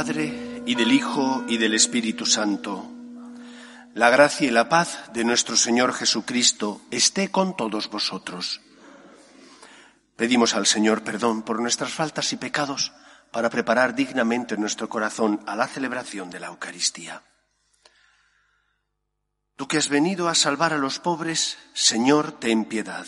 Padre, y del Hijo, y del Espíritu Santo. La gracia y la paz de nuestro Señor Jesucristo esté con todos vosotros. Pedimos al Señor perdón por nuestras faltas y pecados para preparar dignamente nuestro corazón a la celebración de la Eucaristía. Tú que has venido a salvar a los pobres, Señor, ten piedad.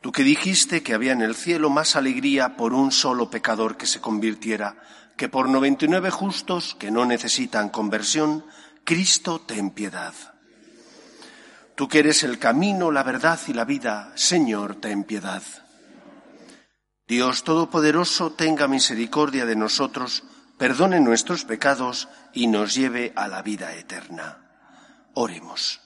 Tú que dijiste que había en el cielo más alegría por un solo pecador que se convirtiera que por noventa y nueve justos que no necesitan conversión, Cristo ten piedad. Tú que eres el camino, la verdad y la vida, Señor, ten piedad. Dios Todopoderoso tenga misericordia de nosotros, perdone nuestros pecados y nos lleve a la vida eterna. Oremos.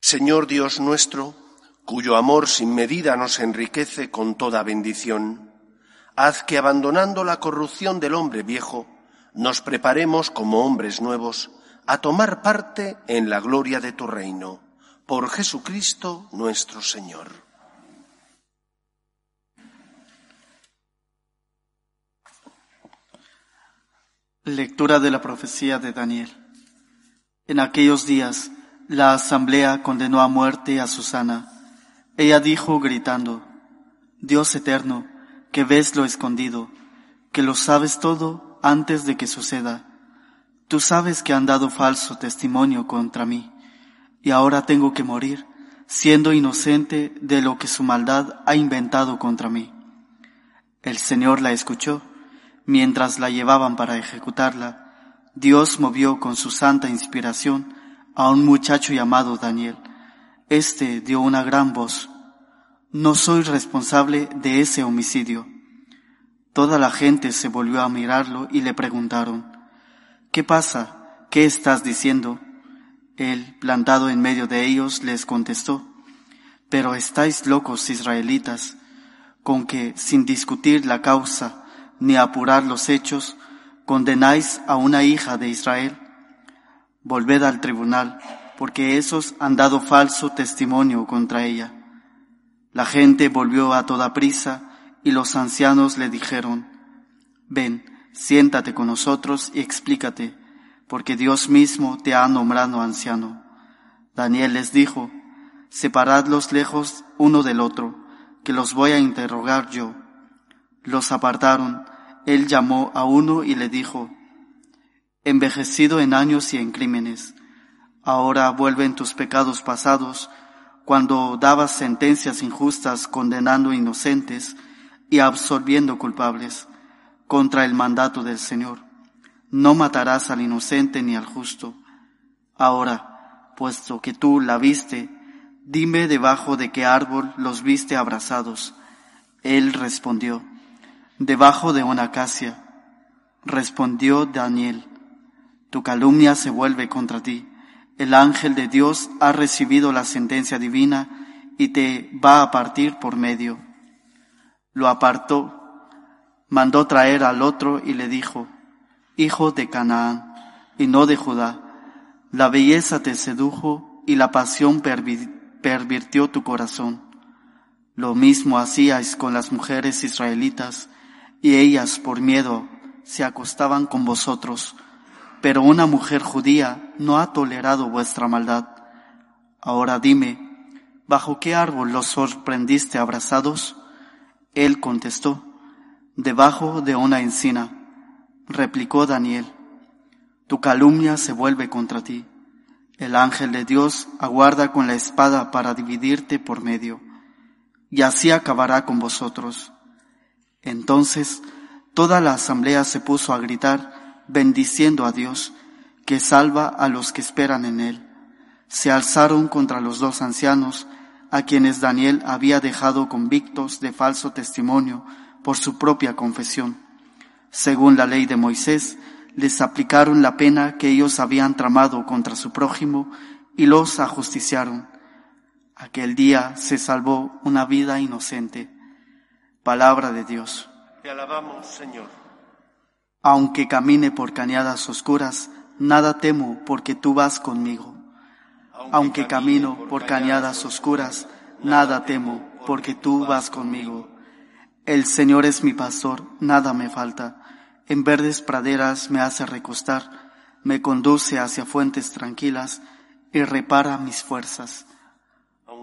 Señor Dios nuestro, cuyo amor sin medida nos enriquece con toda bendición, haz que abandonando la corrupción del hombre viejo, nos preparemos como hombres nuevos a tomar parte en la gloria de tu reino, por Jesucristo nuestro Señor. Lectura de la profecía de Daniel. En aquellos días, la asamblea condenó a muerte a Susana ella dijo gritando, Dios eterno, que ves lo escondido, que lo sabes todo antes de que suceda. Tú sabes que han dado falso testimonio contra mí, y ahora tengo que morir, siendo inocente de lo que su maldad ha inventado contra mí. El Señor la escuchó, mientras la llevaban para ejecutarla. Dios movió con su santa inspiración a un muchacho llamado Daniel este dio una gran voz. No soy responsable de ese homicidio. Toda la gente se volvió a mirarlo y le preguntaron, ¿qué pasa? ¿Qué estás diciendo? Él, plantado en medio de ellos, les contestó, pero estáis locos israelitas, con que, sin discutir la causa ni apurar los hechos, condenáis a una hija de Israel. Volved al tribunal porque esos han dado falso testimonio contra ella. La gente volvió a toda prisa y los ancianos le dijeron, ven, siéntate con nosotros y explícate, porque Dios mismo te ha nombrado anciano. Daniel les dijo, separadlos lejos uno del otro, que los voy a interrogar yo. Los apartaron, él llamó a uno y le dijo, envejecido en años y en crímenes, Ahora vuelven tus pecados pasados, cuando dabas sentencias injustas condenando inocentes y absolviendo culpables, contra el mandato del Señor. No matarás al inocente ni al justo. Ahora, puesto que tú la viste, dime debajo de qué árbol los viste abrazados. Él respondió, debajo de una acacia. Respondió Daniel, tu calumnia se vuelve contra ti el ángel de Dios ha recibido la sentencia divina y te va a partir por medio. Lo apartó, mandó traer al otro y le dijo, Hijo de Canaán y no de Judá, la belleza te sedujo y la pasión pervirtió tu corazón. Lo mismo hacíais con las mujeres israelitas, y ellas por miedo se acostaban con vosotros pero una mujer judía no ha tolerado vuestra maldad. Ahora dime, ¿bajo qué árbol los sorprendiste abrazados? Él contestó, debajo de una encina. Replicó Daniel, tu calumnia se vuelve contra ti. El ángel de Dios aguarda con la espada para dividirte por medio, y así acabará con vosotros. Entonces toda la asamblea se puso a gritar, bendiciendo a Dios, que salva a los que esperan en Él. Se alzaron contra los dos ancianos, a quienes Daniel había dejado convictos de falso testimonio por su propia confesión. Según la ley de Moisés, les aplicaron la pena que ellos habían tramado contra su prójimo y los ajusticiaron. Aquel día se salvó una vida inocente. Palabra de Dios. Te alabamos, Señor. Aunque camine por cañadas oscuras, nada temo porque tú vas conmigo. Aunque camino por cañadas oscuras, nada temo porque tú vas conmigo. El Señor es mi pastor, nada me falta. En verdes praderas me hace recostar, me conduce hacia fuentes tranquilas y repara mis fuerzas.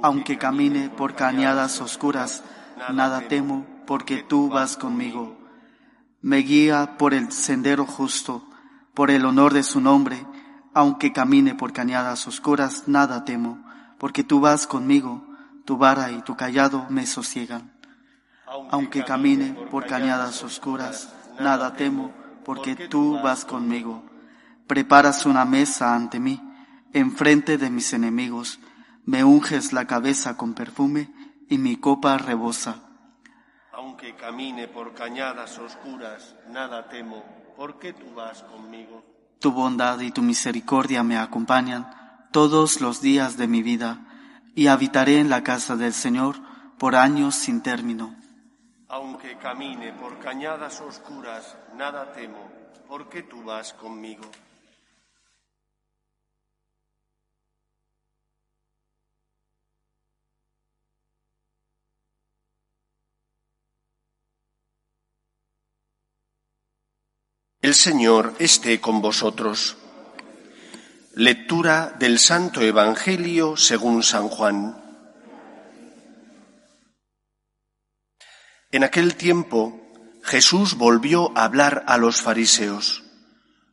Aunque camine por cañadas oscuras, nada temo, porque tú vas conmigo. Me guía por el sendero justo, por el honor de su nombre, aunque camine por cañadas oscuras, nada temo, porque tú vas conmigo, tu vara y tu callado me sosiegan. Aunque camine por cañadas oscuras, nada temo, porque tú vas conmigo. Preparas una mesa ante mí, enfrente de mis enemigos, me unges la cabeza con perfume y mi copa rebosa. Aunque camine por cañadas oscuras, nada temo, porque tú vas conmigo. Tu bondad y tu misericordia me acompañan todos los días de mi vida, y habitaré en la casa del Señor por años sin término. Aunque camine por cañadas oscuras, nada temo, porque tú vas conmigo. El Señor esté con vosotros. Lectura del Santo Evangelio según San Juan. En aquel tiempo Jesús volvió a hablar a los fariseos.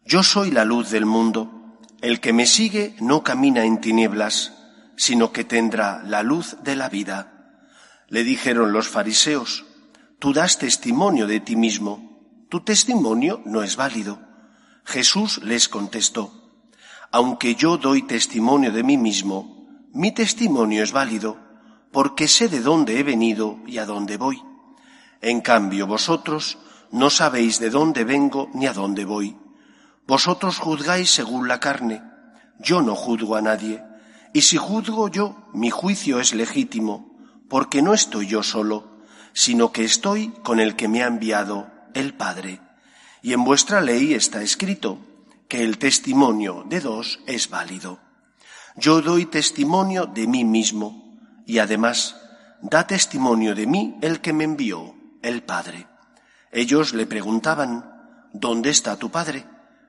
Yo soy la luz del mundo. El que me sigue no camina en tinieblas, sino que tendrá la luz de la vida. Le dijeron los fariseos, tú das testimonio de ti mismo tu testimonio no es válido. Jesús les contestó, aunque yo doy testimonio de mí mismo, mi testimonio es válido, porque sé de dónde he venido y a dónde voy. En cambio, vosotros no sabéis de dónde vengo ni a dónde voy. Vosotros juzgáis según la carne, yo no juzgo a nadie, y si juzgo yo, mi juicio es legítimo, porque no estoy yo solo, sino que estoy con el que me ha enviado el Padre. Y en vuestra ley está escrito que el testimonio de dos es válido. Yo doy testimonio de mí mismo y además da testimonio de mí el que me envió, el Padre. Ellos le preguntaban, ¿dónde está tu Padre?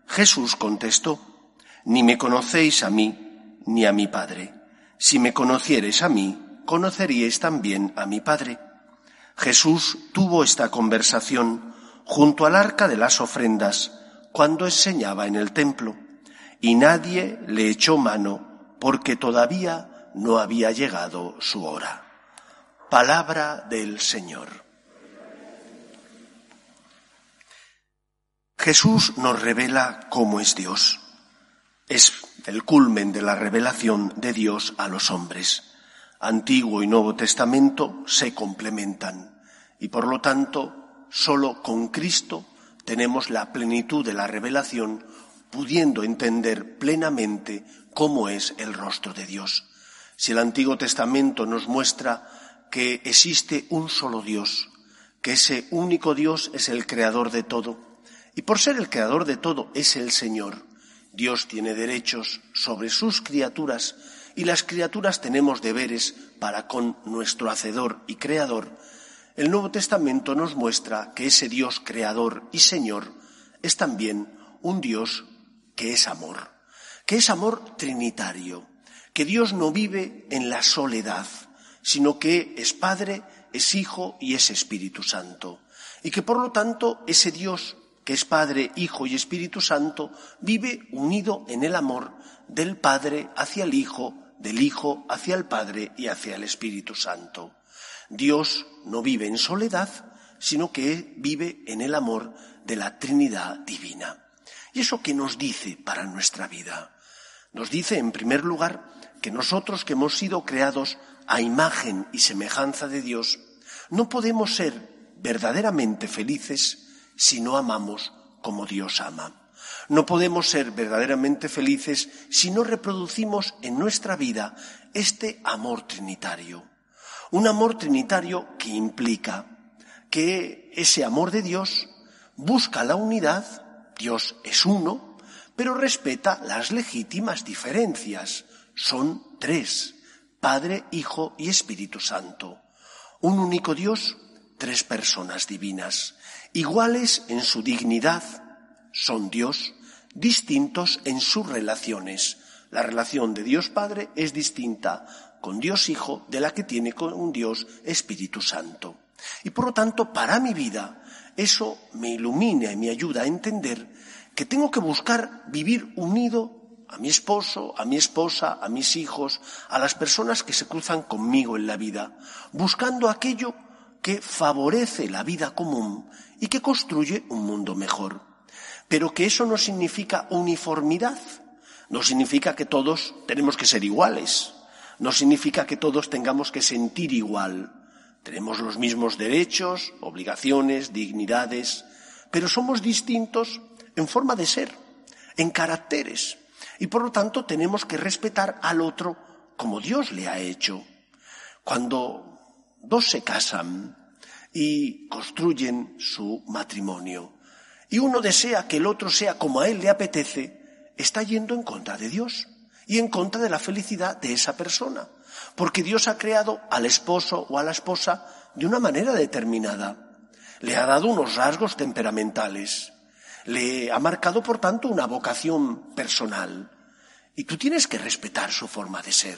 Jesús contestó, ni me conocéis a mí ni a mi Padre. Si me conociereis a mí, conoceríais también a mi Padre. Jesús tuvo esta conversación junto al arca de las ofrendas cuando enseñaba en el templo, y nadie le echó mano porque todavía no había llegado su hora. Palabra del Señor. Jesús nos revela cómo es Dios. Es el culmen de la revelación de Dios a los hombres. Antiguo y Nuevo Testamento se complementan y por lo tanto Solo con Cristo tenemos la plenitud de la revelación, pudiendo entender plenamente cómo es el rostro de Dios. Si el Antiguo Testamento nos muestra que existe un solo Dios, que ese único Dios es el creador de todo, y por ser el creador de todo es el Señor, Dios tiene derechos sobre sus criaturas y las criaturas tenemos deberes para con nuestro Hacedor y Creador, el Nuevo Testamento nos muestra que ese Dios creador y Señor es también un Dios que es amor, que es amor trinitario, que Dios no vive en la soledad, sino que es Padre, es Hijo y es Espíritu Santo, y que por lo tanto ese Dios que es Padre, Hijo y Espíritu Santo, vive unido en el amor del Padre hacia el Hijo, del Hijo hacia el Padre y hacia el Espíritu Santo. Dios no vive en soledad, sino que vive en el amor de la Trinidad divina. ¿Y eso qué nos dice para nuestra vida? Nos dice, en primer lugar, que nosotros que hemos sido creados a imagen y semejanza de Dios, no podemos ser verdaderamente felices si no amamos como Dios ama. No podemos ser verdaderamente felices si no reproducimos en nuestra vida este amor trinitario. Un amor trinitario que implica que ese amor de Dios busca la unidad, Dios es uno, pero respeta las legítimas diferencias. Son tres, Padre, Hijo y Espíritu Santo. Un único Dios tres personas divinas, iguales en su dignidad, son Dios, distintos en sus relaciones. La relación de Dios Padre es distinta con Dios Hijo de la que tiene con un Dios Espíritu Santo. Y por lo tanto, para mi vida, eso me ilumina y me ayuda a entender que tengo que buscar vivir unido a mi esposo, a mi esposa, a mis hijos, a las personas que se cruzan conmigo en la vida, buscando aquello que favorece la vida común y que construye un mundo mejor. Pero que eso no significa uniformidad, no significa que todos tenemos que ser iguales, no significa que todos tengamos que sentir igual. Tenemos los mismos derechos, obligaciones, dignidades, pero somos distintos en forma de ser, en caracteres, y por lo tanto tenemos que respetar al otro como Dios le ha hecho. Cuando dos se casan y construyen su matrimonio, y uno desea que el otro sea como a él le apetece, está yendo en contra de Dios y en contra de la felicidad de esa persona, porque Dios ha creado al esposo o a la esposa de una manera determinada. Le ha dado unos rasgos temperamentales, le ha marcado, por tanto, una vocación personal. Y tú tienes que respetar su forma de ser.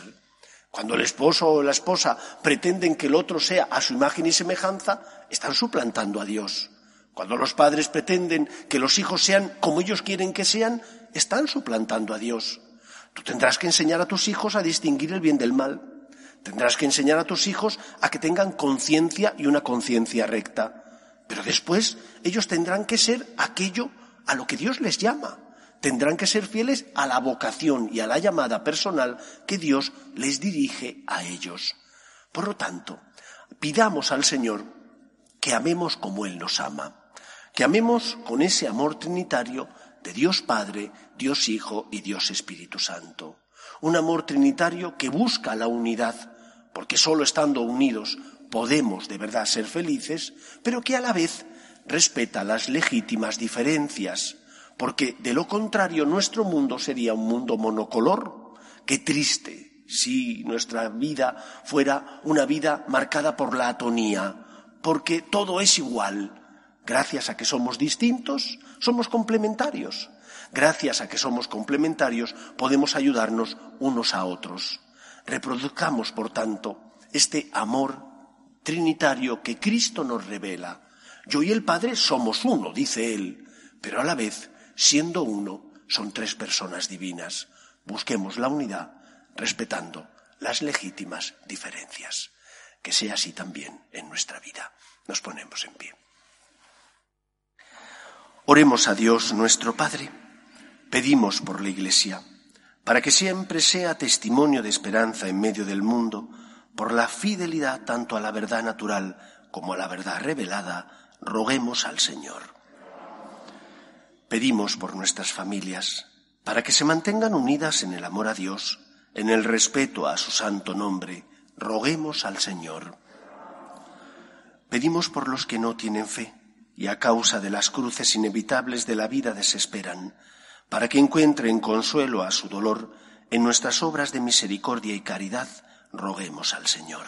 Cuando el esposo o la esposa pretenden que el otro sea a su imagen y semejanza, están suplantando a Dios. Cuando los padres pretenden que los hijos sean como ellos quieren que sean, están suplantando a Dios. Tú tendrás que enseñar a tus hijos a distinguir el bien del mal. Tendrás que enseñar a tus hijos a que tengan conciencia y una conciencia recta. Pero después ellos tendrán que ser aquello a lo que Dios les llama. Tendrán que ser fieles a la vocación y a la llamada personal que Dios les dirige a ellos. Por lo tanto, pidamos al Señor que amemos como Él nos ama, que amemos con ese amor trinitario de Dios Padre, Dios Hijo y Dios Espíritu Santo. Un amor trinitario que busca la unidad, porque solo estando unidos podemos de verdad ser felices, pero que a la vez respeta las legítimas diferencias, porque de lo contrario nuestro mundo sería un mundo monocolor. Qué triste si nuestra vida fuera una vida marcada por la atonía, porque todo es igual. Gracias a que somos distintos, somos complementarios. Gracias a que somos complementarios, podemos ayudarnos unos a otros. Reproduzcamos, por tanto, este amor trinitario que Cristo nos revela. Yo y el Padre somos uno, dice Él, pero a la vez, siendo uno, son tres personas divinas. Busquemos la unidad respetando las legítimas diferencias. Que sea así también en nuestra vida. Nos ponemos en pie. Oremos a Dios nuestro Padre. Pedimos por la Iglesia, para que siempre sea testimonio de esperanza en medio del mundo, por la fidelidad tanto a la verdad natural como a la verdad revelada, roguemos al Señor. Pedimos por nuestras familias, para que se mantengan unidas en el amor a Dios, en el respeto a su santo nombre, roguemos al Señor. Pedimos por los que no tienen fe, y a causa de las cruces inevitables de la vida desesperan, para que encuentren consuelo a su dolor en nuestras obras de misericordia y caridad, roguemos al Señor.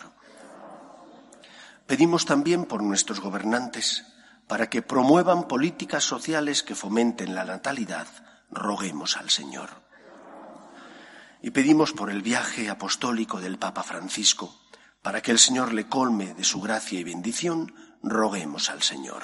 Pedimos también por nuestros gobernantes, para que promuevan políticas sociales que fomenten la natalidad, roguemos al Señor. Y pedimos por el viaje apostólico del Papa Francisco, para que el Señor le colme de su gracia y bendición, roguemos al Señor.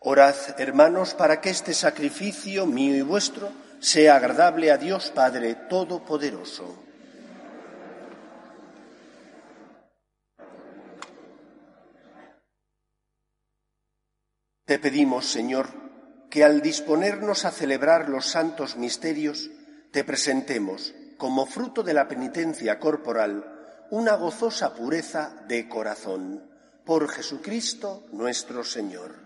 Orad, hermanos, para que este sacrificio mío y vuestro sea agradable a Dios Padre Todopoderoso. Te pedimos, Señor, que al disponernos a celebrar los santos misterios, te presentemos, como fruto de la penitencia corporal, una gozosa pureza de corazón. Por Jesucristo nuestro Señor.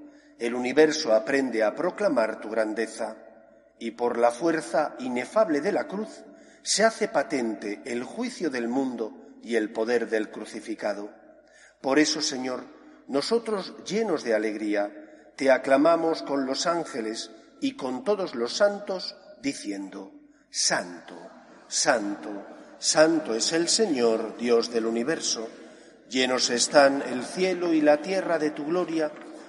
el universo aprende a proclamar tu grandeza y por la fuerza inefable de la cruz se hace patente el juicio del mundo y el poder del crucificado. Por eso, Señor, nosotros llenos de alegría, te aclamamos con los ángeles y con todos los santos, diciendo, Santo, Santo, Santo es el Señor, Dios del universo, llenos están el cielo y la tierra de tu gloria,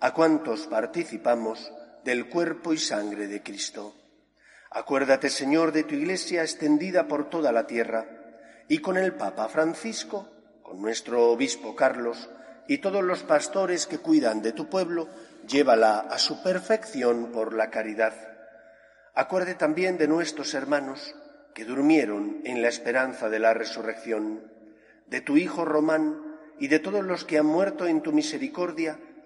a cuantos participamos del cuerpo y sangre de Cristo. Acuérdate, Señor, de tu Iglesia extendida por toda la tierra, y con el Papa Francisco, con nuestro Obispo Carlos, y todos los pastores que cuidan de tu pueblo, llévala a su perfección por la caridad. Acuerde también de nuestros hermanos que durmieron en la esperanza de la resurrección, de tu Hijo Román y de todos los que han muerto en tu misericordia,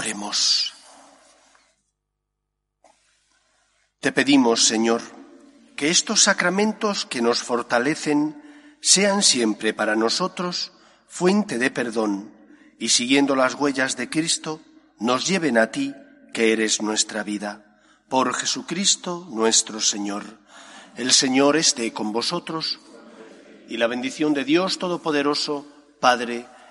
Oremos. Te pedimos, Señor, que estos sacramentos que nos fortalecen sean siempre para nosotros fuente de perdón y siguiendo las huellas de Cristo nos lleven a ti, que eres nuestra vida. Por Jesucristo nuestro Señor. El Señor esté con vosotros y la bendición de Dios Todopoderoso, Padre,